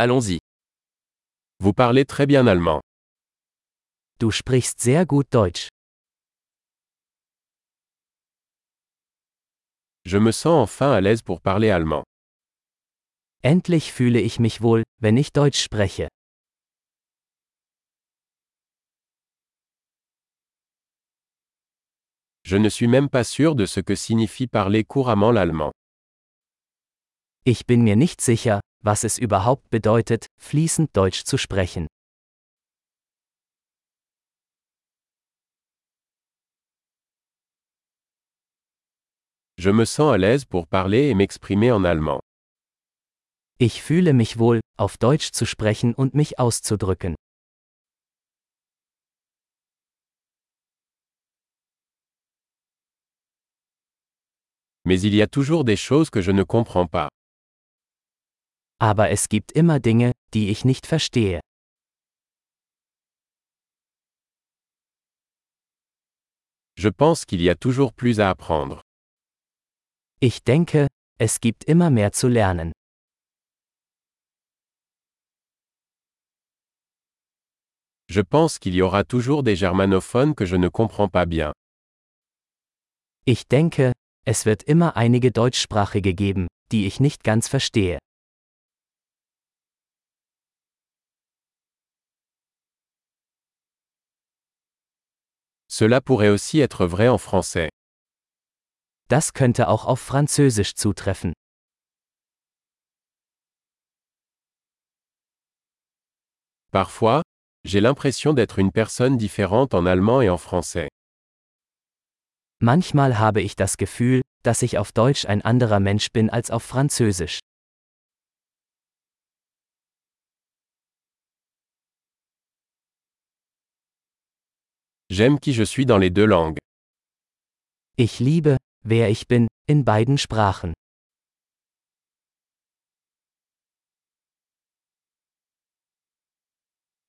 Allons-y. Vous parlez très bien allemand. Du sprichst sehr gut Deutsch. Je me sens enfin à l'aise pour parler allemand. Endlich fühle ich mich wohl, wenn ich Deutsch spreche. Je ne suis même pas sûr de ce que signifie parler couramment l'allemand. Ich bin mir nicht sicher, was es überhaupt bedeutet, fließend Deutsch zu sprechen. Je me sens à l'aise pour parler et m'exprimer en allemand. Ich fühle mich wohl, auf Deutsch zu sprechen und mich auszudrücken. Mais il y a toujours des choses que je ne comprends pas. Aber es gibt immer Dinge, die ich nicht verstehe. Je pense qu'il y a toujours plus à apprendre. Ich denke, es gibt immer mehr zu lernen. Je pense qu'il y aura toujours des germanophones que je ne comprends pas bien. Ich denke, es wird immer einige Deutschsprachige geben, die ich nicht ganz verstehe. Cela pourrait aussi être vrai en français. Das könnte auch auf Französisch zutreffen. Parfois, j'ai l'impression d'être une personne différente en allemand et en français. Manchmal habe ich das Gefühl, dass ich auf Deutsch ein anderer Mensch bin als auf Französisch. J'aime qui je suis dans les deux langues. Ich liebe, wer ich bin, in beiden Sprachen.